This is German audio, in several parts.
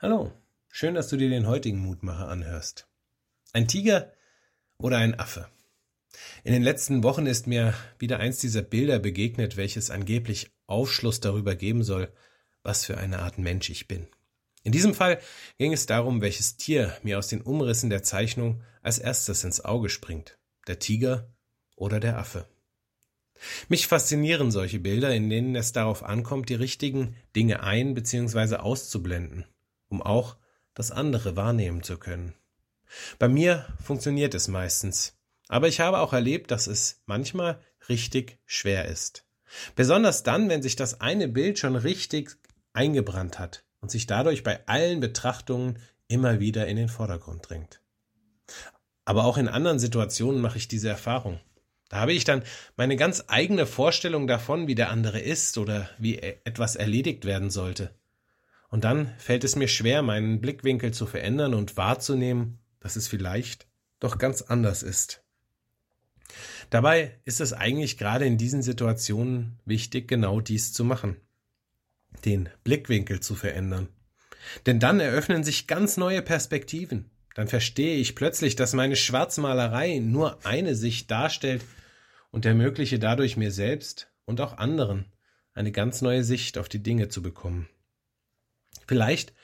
Hallo, schön, dass du dir den heutigen Mutmacher anhörst. Ein Tiger oder ein Affe? In den letzten Wochen ist mir wieder eins dieser Bilder begegnet, welches angeblich Aufschluss darüber geben soll, was für eine Art Mensch ich bin. In diesem Fall ging es darum, welches Tier mir aus den Umrissen der Zeichnung als erstes ins Auge springt. Der Tiger oder der Affe. Mich faszinieren solche Bilder, in denen es darauf ankommt, die richtigen Dinge ein- bzw. auszublenden um auch das andere wahrnehmen zu können. Bei mir funktioniert es meistens, aber ich habe auch erlebt, dass es manchmal richtig schwer ist. Besonders dann, wenn sich das eine Bild schon richtig eingebrannt hat und sich dadurch bei allen Betrachtungen immer wieder in den Vordergrund drängt. Aber auch in anderen Situationen mache ich diese Erfahrung. Da habe ich dann meine ganz eigene Vorstellung davon, wie der andere ist oder wie e-, etwas erledigt werden sollte. Und dann fällt es mir schwer, meinen Blickwinkel zu verändern und wahrzunehmen, dass es vielleicht doch ganz anders ist. Dabei ist es eigentlich gerade in diesen Situationen wichtig, genau dies zu machen. Den Blickwinkel zu verändern. Denn dann eröffnen sich ganz neue Perspektiven. Dann verstehe ich plötzlich, dass meine Schwarzmalerei nur eine Sicht darstellt und ermögliche dadurch mir selbst und auch anderen eine ganz neue Sicht auf die Dinge zu bekommen. Vielleicht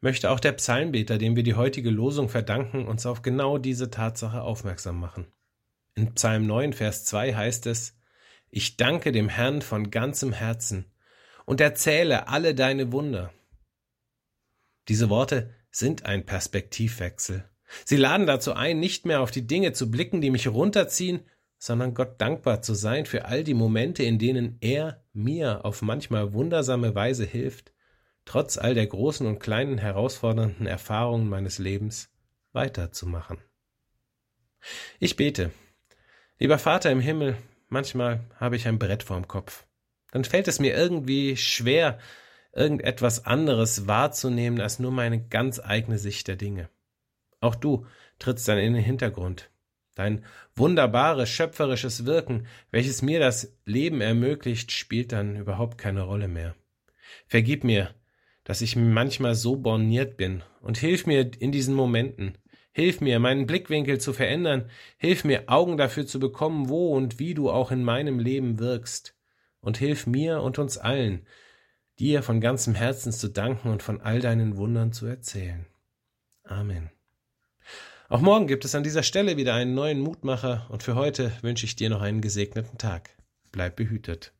möchte auch der Psalmbeter, dem wir die heutige Losung verdanken, uns auf genau diese Tatsache aufmerksam machen. In Psalm 9, Vers 2 heißt es, Ich danke dem Herrn von ganzem Herzen und erzähle alle deine Wunder. Diese Worte sind ein Perspektivwechsel. Sie laden dazu ein, nicht mehr auf die Dinge zu blicken, die mich runterziehen, sondern Gott dankbar zu sein für all die Momente, in denen er mir auf manchmal wundersame Weise hilft trotz all der großen und kleinen herausfordernden Erfahrungen meines Lebens weiterzumachen. Ich bete. Lieber Vater im Himmel, manchmal habe ich ein Brett vorm Kopf. Dann fällt es mir irgendwie schwer, irgendetwas anderes wahrzunehmen als nur meine ganz eigene Sicht der Dinge. Auch du trittst dann in den Hintergrund. Dein wunderbares, schöpferisches Wirken, welches mir das Leben ermöglicht, spielt dann überhaupt keine Rolle mehr. Vergib mir, dass ich manchmal so borniert bin und hilf mir in diesen Momenten. Hilf mir, meinen Blickwinkel zu verändern. Hilf mir, Augen dafür zu bekommen, wo und wie du auch in meinem Leben wirkst. Und hilf mir und uns allen, dir von ganzem Herzen zu danken und von all deinen Wundern zu erzählen. Amen. Auch morgen gibt es an dieser Stelle wieder einen neuen Mutmacher und für heute wünsche ich dir noch einen gesegneten Tag. Bleib behütet.